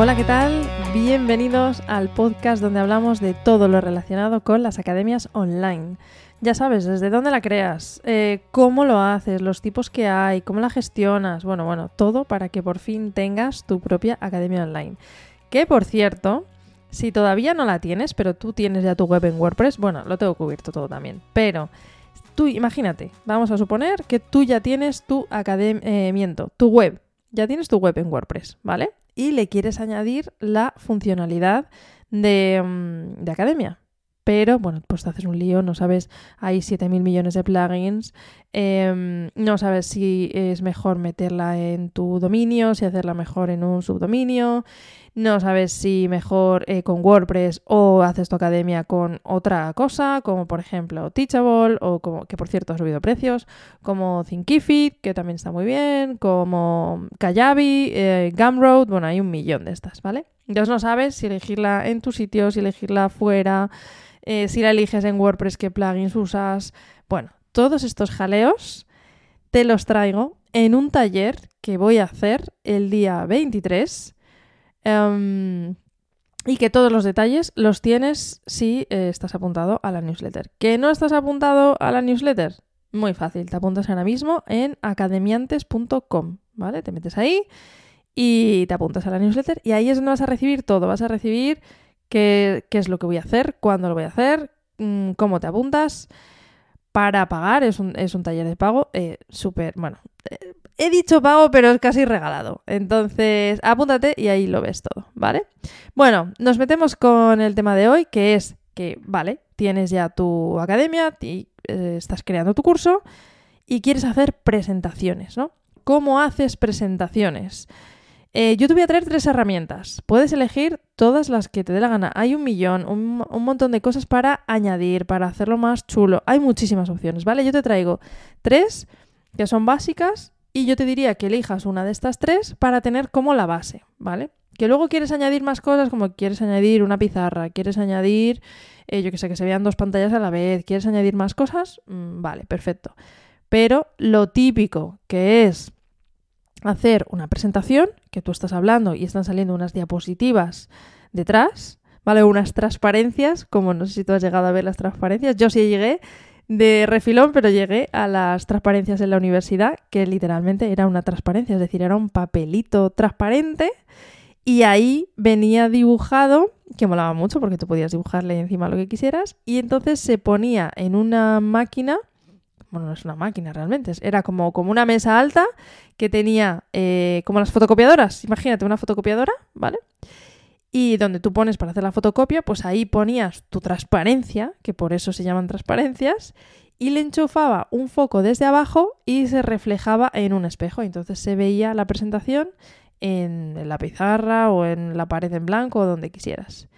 Hola, ¿qué tal? Bienvenidos al podcast donde hablamos de todo lo relacionado con las academias online. Ya sabes, desde dónde la creas, eh, cómo lo haces, los tipos que hay, cómo la gestionas, bueno, bueno, todo para que por fin tengas tu propia academia online. Que por cierto, si todavía no la tienes, pero tú tienes ya tu web en WordPress, bueno, lo tengo cubierto todo también, pero tú imagínate, vamos a suponer que tú ya tienes tu academiento, tu web, ya tienes tu web en WordPress, ¿vale? Y le quieres añadir la funcionalidad de, mm, de academia. Pero bueno, pues te haces un lío, no sabes, hay 7.000 millones de plugins, em, no sabes si es mejor meterla en tu dominio, si hacerla mejor en un subdominio, no sabes si mejor eh, con WordPress o haces tu academia con otra cosa, como por ejemplo Teachable, o como, que por cierto ha subido precios, como Thinkific, que también está muy bien, como Kajabi, eh, Gumroad, bueno, hay un millón de estas, ¿vale? Entonces no sabes si elegirla en tu sitio, si elegirla fuera. Eh, si la eliges en WordPress, qué plugins usas. Bueno, todos estos jaleos te los traigo en un taller que voy a hacer el día 23. Em, y que todos los detalles los tienes si eh, estás apuntado a la newsletter. ¿Que no estás apuntado a la newsletter? Muy fácil, te apuntas ahora mismo en academiantes.com, ¿vale? Te metes ahí y te apuntas a la newsletter y ahí es donde vas a recibir todo. Vas a recibir qué, es lo que voy a hacer, cuándo lo voy a hacer, mm, cómo te apuntas. Para pagar, es un, taller de pago eh, súper, bueno, eh, he dicho pago, pero es casi regalado. Entonces, apúntate y ahí lo ves todo, ¿vale? Bueno, nos metemos con el tema de hoy, que es que, vale, tienes ya tu academia, y, eh, estás creando tu curso y quieres hacer presentaciones, ¿no? ¿Cómo haces presentaciones? Eh, yo te voy a traer tres herramientas. Puedes elegir todas las que te dé la gana. Hay un millón, un, montón de cosas para añadir, para hacerlo más chulo. Hay muchísimas opciones, ¿vale? Yo te traigo tres que son básicas y yo te diría que elijas una de estas tres para tener como la base, ¿vale? Que luego quieres añadir más cosas, como quieres añadir una pizarra, quieres añadir, eh, yo que sé, que se vean dos pantallas a la vez, quieres añadir más cosas, mm, vale, perfecto. Pero lo típico que es hacer una presentación, que tú estás hablando y están saliendo unas diapositivas detrás, ¿vale? Unas transparencias, como no sé si tú has llegado a ver las transparencias, yo sí llegué de refilón, pero llegué a las transparencias en la universidad, que literalmente era una transparencia, es decir, era un papelito transparente y ahí venía dibujado, que molaba mucho porque tú podías dibujarle encima lo que quisieras, y entonces se ponía en una máquina bueno, no es una máquina realmente, era como, como una mesa alta que tenía eh, como las fotocopiadoras, imagínate una fotocopiadora, ¿vale? Y donde tú pones para hacer la fotocopia, pues ahí ponías tu transparencia, que por eso se llaman transparencias, y le enchufaba un foco desde abajo y se reflejaba en un espejo. Entonces se veía la presentación en la pizarra o en la pared en blanco o donde quisieras.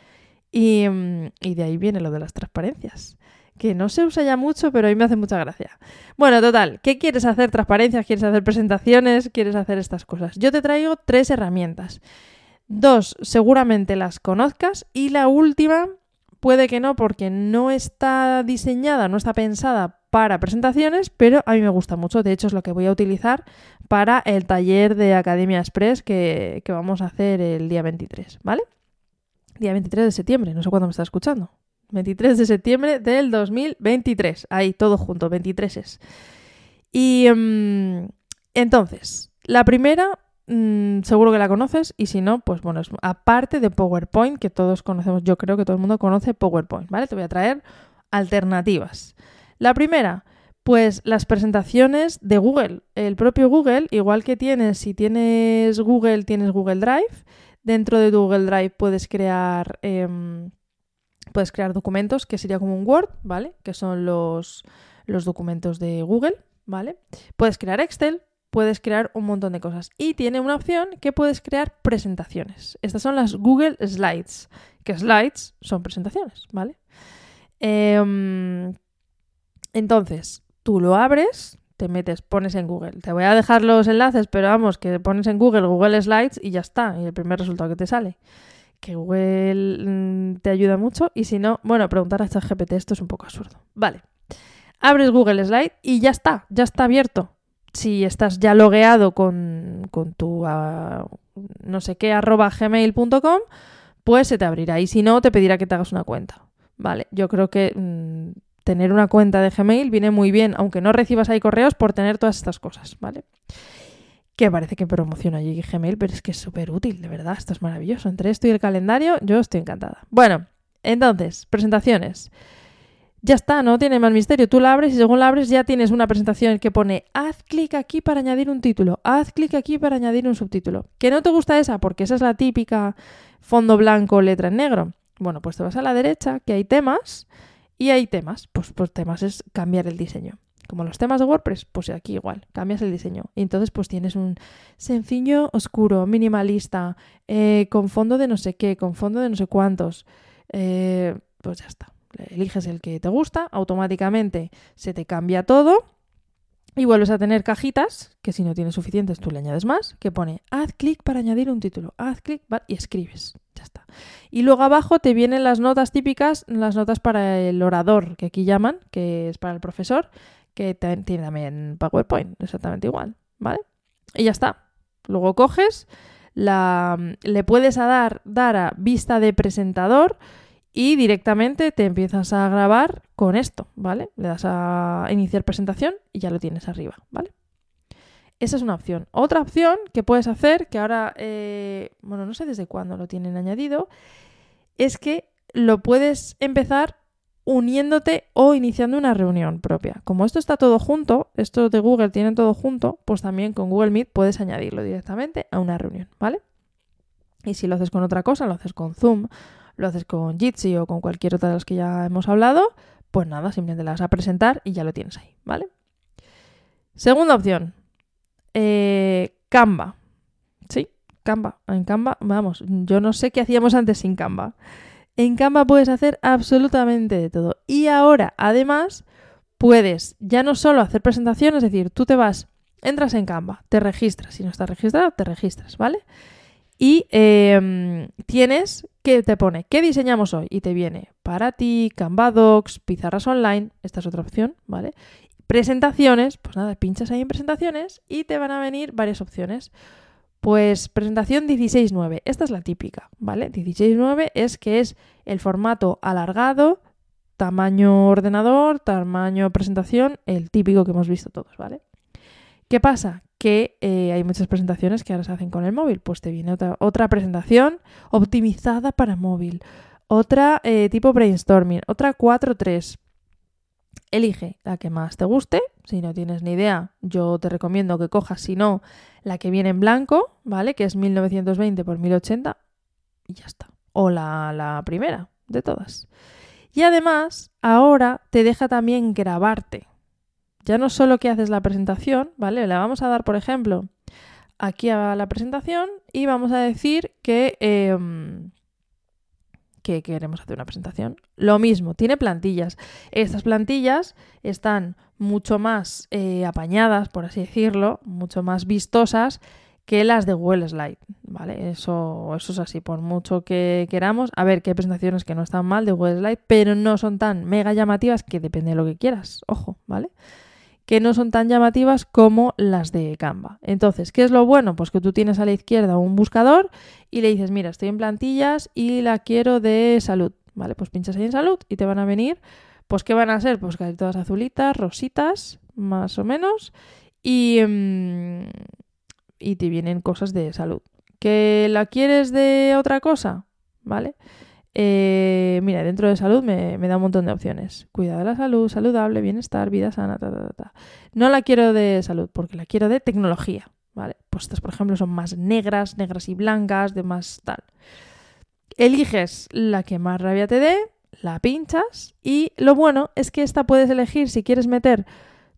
Y, mm, y de ahí viene lo de las transparencias que no se usa ya mucho, pero a mí me hace mucha gracia. Bueno, total, ¿qué quieres hacer? Transparencias, quieres hacer presentaciones, quieres hacer estas cosas. Yo te traigo tres herramientas. Dos, seguramente las conozcas y la última puede que no porque no está diseñada, no está pensada para presentaciones, pero a mí me gusta mucho. De hecho, es lo que voy a utilizar para el taller de Academia Express que, que vamos a hacer el día 23, ¿vale? Día 23 de septiembre, no sé cuándo me está escuchando. 23 de septiembre del 2023. Ahí, todo junto, 23 es. Y mm, entonces, la primera, mm, seguro que la conoces, y si no, pues bueno, aparte de PowerPoint, que todos conocemos, yo creo que todo el mundo conoce PowerPoint, ¿vale? Te voy a traer alternativas. La primera, pues las presentaciones de Google. El propio Google, igual que tienes, si tienes Google, tienes Google Drive. Dentro de Google Drive puedes crear em, Puedes crear documentos, que sería como un Word, ¿vale? Que son los, los documentos de Google, ¿vale? Puedes crear Excel, puedes crear un montón de cosas. Y tiene una opción que puedes crear presentaciones. Estas son las Google Slides, que slides son presentaciones, ¿vale? Em, entonces, tú lo abres, te metes, pones en Google. Te voy a dejar los enlaces, pero vamos, que pones en Google Google Slides y ya está, y el primer resultado que te sale que Google mm, te ayuda mucho y si no, bueno, preguntar a ChatGPT esto es un poco absurdo. Vale. Abres Google Slide y ya está, ya está abierto. si estás ya logueado con, con tu ah, no sé qué arroba gmail.com, pues se te abrirá. Y si no, te pedirá que te hagas una cuenta. Vale, yo creo que mm, tener una cuenta de Gmail viene muy bien, aunque no recibas ahí correos, por tener todas estas cosas, ¿vale? Que parece que promociona allí Gmail, pero es que es súper útil, de verdad, esto es maravilloso. Entre esto y el calendario, yo estoy encantada. Bueno, entonces, presentaciones. Ya está, no tiene más misterio. Tú la abres y según la abres ya tienes una presentación que pone haz clic aquí para añadir un título, haz clic aquí para añadir un subtítulo. ¿Que no te gusta esa? Porque esa es la típica fondo blanco, letra en negro. Bueno, pues te vas a la derecha, que hay temas, y hay temas. Pues, pues temas es cambiar el diseño. Como los temas de WordPress, pues aquí igual, cambias el diseño. Y entonces pues tienes un sencillo, oscuro, minimalista, eh, con fondo de no sé qué, con fondo de no sé cuántos. Eh, pues ya está. Eliges el que te gusta, automáticamente se te cambia todo y vuelves a tener cajitas, que si no tienes suficientes tú le añades más, que pone haz clic para añadir un título, haz clic y escribes. Ya está. Y luego abajo te vienen las notas típicas, las notas para el orador, que aquí llaman, que es para el profesor, que tiene también PowerPoint, exactamente igual, ¿vale? Y ya está. Luego coges, la, le puedes dar, dar a vista de presentador y directamente te empiezas a grabar con esto, ¿vale? Le das a iniciar presentación y ya lo tienes arriba, ¿vale? Esa es una opción. Otra opción que puedes hacer, que ahora, eh, bueno, no sé desde cuándo lo tienen añadido, es que lo puedes empezar uniéndote o iniciando una reunión propia. Como esto está todo junto, esto de Google tiene todo junto, pues también con Google Meet puedes añadirlo directamente a una reunión, ¿vale? Y si lo haces con otra cosa, lo haces con Zoom lo haces con Jitsi o con cualquier otra de las que ya hemos hablado, pues nada, simplemente la vas a presentar y ya lo tienes ahí, ¿vale? Segunda opción, eh, Canva. Sí, Canva. En Canva, vamos, yo no sé qué hacíamos antes sin Canva. En Canva puedes hacer absolutamente de todo. Y ahora, además, puedes ya no solo hacer presentaciones, es decir, tú te vas, entras en Canva, te registras. Si no estás registrado, te registras, ¿vale? Y em, tienes que te pone, ¿qué diseñamos hoy? Y te viene para ti, Canva Docs, pizarras online, esta es otra opción, ¿vale? Presentaciones, pues nada, pinchas ahí en presentaciones y te van a venir varias opciones. Pues presentación 16.9, esta es la típica, ¿vale? 16.9 es que es el formato alargado, tamaño ordenador, tamaño presentación, el típico que hemos visto todos, ¿vale? ¿Qué pasa? que eh, hay muchas presentaciones que ahora se hacen con el móvil. Pues te viene otra, otra presentación optimizada para móvil, otra eh, tipo brainstorming, otra 4.3. Elige la que más te guste. Si no tienes ni idea, yo te recomiendo que cojas, si no, la que viene en blanco, ¿vale? Que es 1920 por 1080 y ya está. O la, la primera de todas. Y además, ahora te deja también grabarte ya no solo que haces la presentación, ¿vale? Le vamos a dar, por ejemplo, aquí a la presentación y vamos a decir que, em, que queremos hacer una presentación. Lo mismo, tiene plantillas. Estas plantillas están mucho más eh, apañadas, por así decirlo, mucho más vistosas que las de Google Slide, ¿vale? Eso, eso es así, por mucho que queramos. A ver, que hay presentaciones que no están mal de Google Slide, pero no son tan mega llamativas que depende de lo que quieras, ojo, ¿vale? Que no son tan llamativas como las de Canva. Entonces, ¿qué es lo bueno? Pues que tú tienes a la izquierda un buscador y le dices, mira, estoy en plantillas y la quiero de salud. Vale, pues pinchas ahí en salud y te van a venir, pues ¿qué van a ser? Pues casi todas azulitas, rositas, más o menos, y, mm, y te vienen cosas de salud. ¿Que la quieres de otra cosa? ¿Vale? Eh, mira, dentro de salud me, da un montón de opciones. Cuidado de la salud, saludable, bienestar, vida sana, ta, ta, ta. No la quiero de salud porque la quiero de tecnología, ¿vale? Pues estas, por ejemplo, son más negras, negras y blancas, de más tal. Eliges la que más rabia te dé, la pinchas y lo bueno es que esta puedes elegir si quieres meter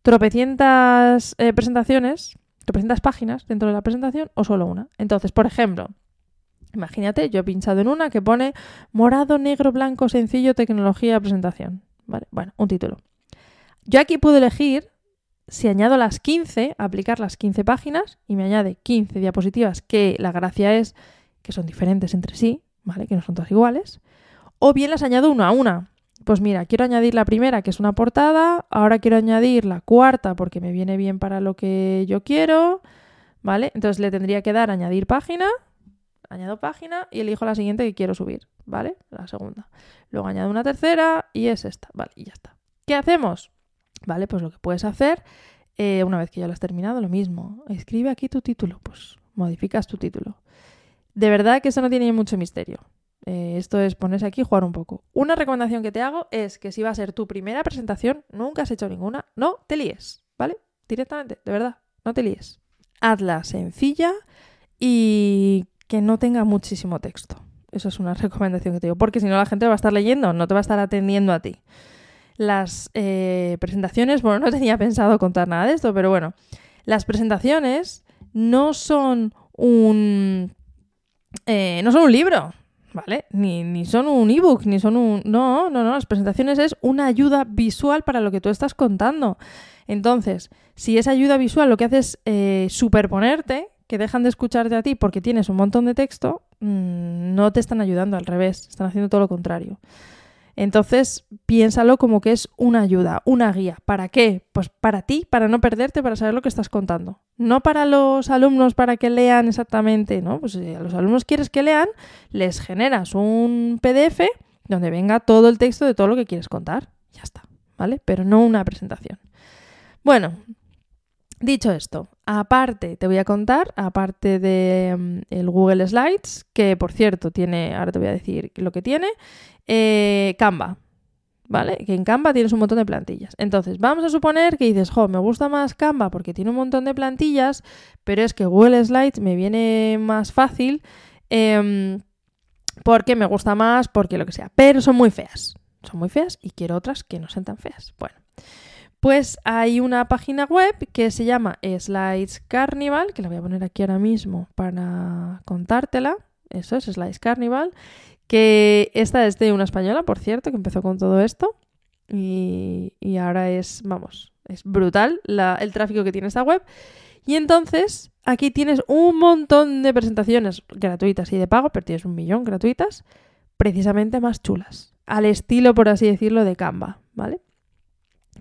tropecientas eh, presentaciones, tropecientas páginas dentro de la presentación o solo una. Entonces, por ejemplo, Imagínate, yo he pinchado en una que pone morado, negro, blanco, sencillo, tecnología, presentación. ¿Vale? Bueno, un título. Yo aquí puedo elegir si añado las 15, aplicar las 15 páginas y me añade 15 diapositivas, que la gracia es que son diferentes entre sí, ¿vale? Que no son todas iguales. O bien las añado una a una. pues mira, quiero añadir la primera, que es una portada, ahora quiero añadir la cuarta porque me viene bien para lo que yo quiero, ¿vale? Entonces le tendría que dar añadir página, añado página y elijo la siguiente que quiero subir, ¿vale? La segunda. Luego añado una tercera y es esta, ¿vale? Y ya está. ¿Qué hacemos? Vale, pues lo que puedes hacer, eh, una vez que ya lo has terminado, lo mismo. Escribe aquí tu título, pues modificas tu título. De verdad que eso no tiene mucho misterio. Eh, esto es ponerse aquí y jugar un poco. Una recomendación que te hago es que si va a ser tu primera presentación, nunca has hecho ninguna, no te líes, ¿vale? Directamente, de verdad, no te líes. Hazla sencilla y que no tenga muchísimo texto. Eso es una recomendación que te digo, porque si no la gente va a estar leyendo, no te va a estar atendiendo a ti. Las eh, presentaciones, bueno, no tenía pensado contar nada de esto, pero bueno, las presentaciones no son un... Eh, no son un libro, ¿vale? Ni, ni son un ebook, ni son un... No, no, no, las presentaciones es una ayuda visual para lo que tú estás contando. Entonces, si esa ayuda visual lo que hace es eh, superponerte, que dejan de escucharte a ti porque tienes un montón de texto, mm, no te están ayudando, al revés, están haciendo todo lo contrario. Entonces, piénsalo como que es una ayuda, una guía. ¿Para qué? Pues para ti, para no perderte, para saber lo que estás contando. No para los alumnos para que lean exactamente, ¿no? Pues si a los alumnos quieres que lean, les generas un PDF donde venga todo el texto de todo lo que quieres contar. Ya está, ¿vale? Pero no una presentación. Bueno, dicho esto, aparte te voy a contar, aparte de mm, el Google Slides, que por cierto tiene, ahora te voy a decir lo que tiene, eh, Canva. ¿Vale? Que en Canva tienes un montón de plantillas. Entonces, vamos a suponer que dices, jo, me gusta más Canva porque tiene un montón de plantillas, pero es que Google Slides me viene más fácil em, porque me gusta más, porque lo que sea. Pero son muy feas. Son muy feas y quiero otras que no sean tan feas. Bueno, pues hay una página web que se llama Slides Carnival, que la voy a poner aquí ahora mismo para contártela. Eso es Slides Carnival que esta es de una española, por cierto, que empezó con todo esto y, ahora es, vamos, es brutal el tráfico que tiene esta web. Y entonces aquí tienes un montón de presentaciones gratuitas y de pago, pero tienes un millón gratuitas, precisamente más chulas, al estilo, por así decirlo, de Canva, ¿vale?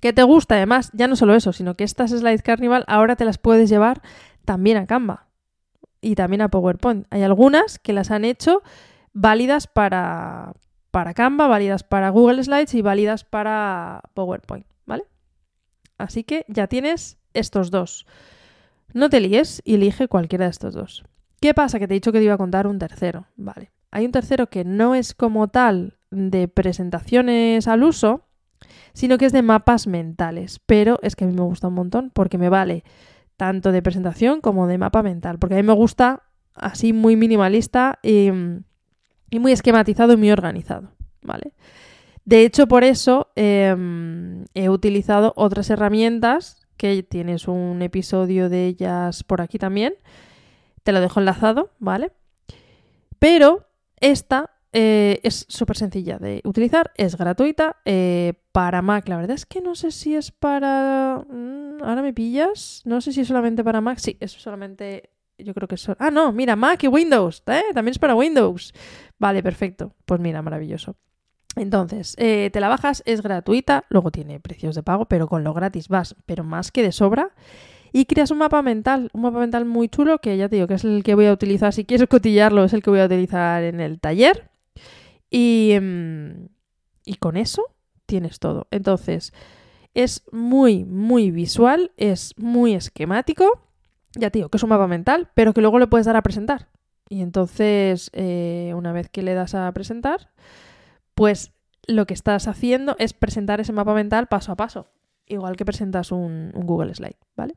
Que te gusta, además, ya no solo eso, sino que estas Slide Carnival ahora te las puedes llevar también a Canva y también a PowerPoint. Hay algunas que las han hecho válidas para, para Canva, válidas para Google Slides y válidas para PowerPoint, ¿vale? Así que ya tienes estos dos. No te líes y elige cualquiera de estos dos. ¿Qué pasa? Que te he dicho que te iba a contar un tercero, ¿vale? Hay un tercero que no es como tal de presentaciones al uso, sino que es de mapas mentales, pero es que a mí me gusta un montón porque me vale tanto de presentación como de mapa mental, porque a mí me gusta así muy minimalista y y muy esquematizado y muy organizado, ¿vale? De hecho, por eso em, he utilizado otras herramientas, que tienes un episodio de ellas por aquí también. Te lo dejo enlazado, ¿vale? Pero esta eh, es súper sencilla de utilizar, es gratuita. Eh, para Mac, la verdad es que no sé si es para... Mm, ahora me pillas. No sé si es solamente para Mac. Sí, es solamente yo creo que son... Ah, no, mira, Mac y Windows, ¿eh? También es para Windows. Vale, perfecto. Pues mira, maravilloso. Entonces, te la bajas, es gratuita, luego tiene precios de pago, pero con lo gratis vas, pero más que de sobra. Y creas un mapa mental, un mapa mental muy chulo que ya te digo que es el que voy a utilizar, si quieres cotillarlo, es el que voy a utilizar en el taller. Y, em, y con eso tienes todo. Entonces, es muy, muy visual, es muy esquemático ya te digo, que es un mapa mental, pero que luego le puedes dar a presentar. Y entonces, eh, una vez que le das a presentar, pues lo que estás haciendo es presentar ese mapa mental paso a paso, igual que presentas un, Google Slide, ¿vale?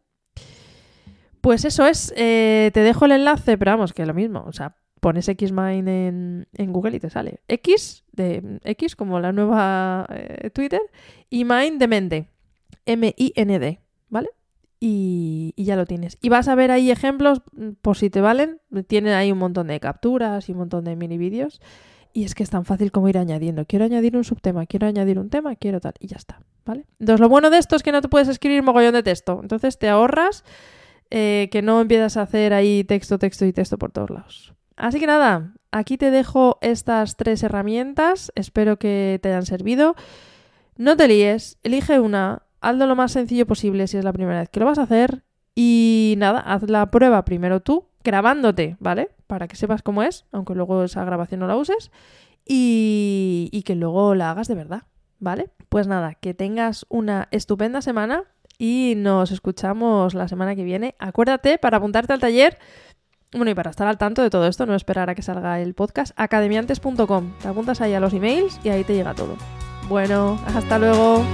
Pues eso es, eh, te dejo el enlace, pero vamos, que lo mismo, o sea, pones Xmind en, Google y te sale. X, de X como la nueva eh, Twitter, y Mind de mente, M-I-N-D, ¿vale? y, ya lo tienes. Y vas a ver ahí ejemplos, mm, por si te valen, tienen ahí un montón de capturas y un montón de mini vídeos. Y es que es tan fácil como ir añadiendo. Quiero añadir un subtema, quiero añadir un tema, quiero tal. Y ya está, ¿vale? Entonces lo bueno de esto es que no te puedes escribir mogollón de texto. Entonces te ahorras eh, que no empiezas a hacer ahí texto, texto y texto por todos lados. Así que nada, aquí te dejo estas tres herramientas, espero que te hayan servido. No te líes, elige una, hazlo lo más sencillo posible si es la primera vez que lo vas a hacer y nada, haz la prueba primero tú, grabándote, ¿vale? Para que sepas cómo es, aunque luego esa grabación no la uses y, y que luego la hagas de verdad, ¿vale? Pues nada, que tengas una estupenda semana y nos escuchamos la semana que viene. Acuérdate para apuntarte al taller, bueno, y para estar al tanto de todo esto, no esperar a que salga el podcast, academiantes.com. Te apuntas ahí a los emails y ahí te llega todo. Bueno, hasta luego.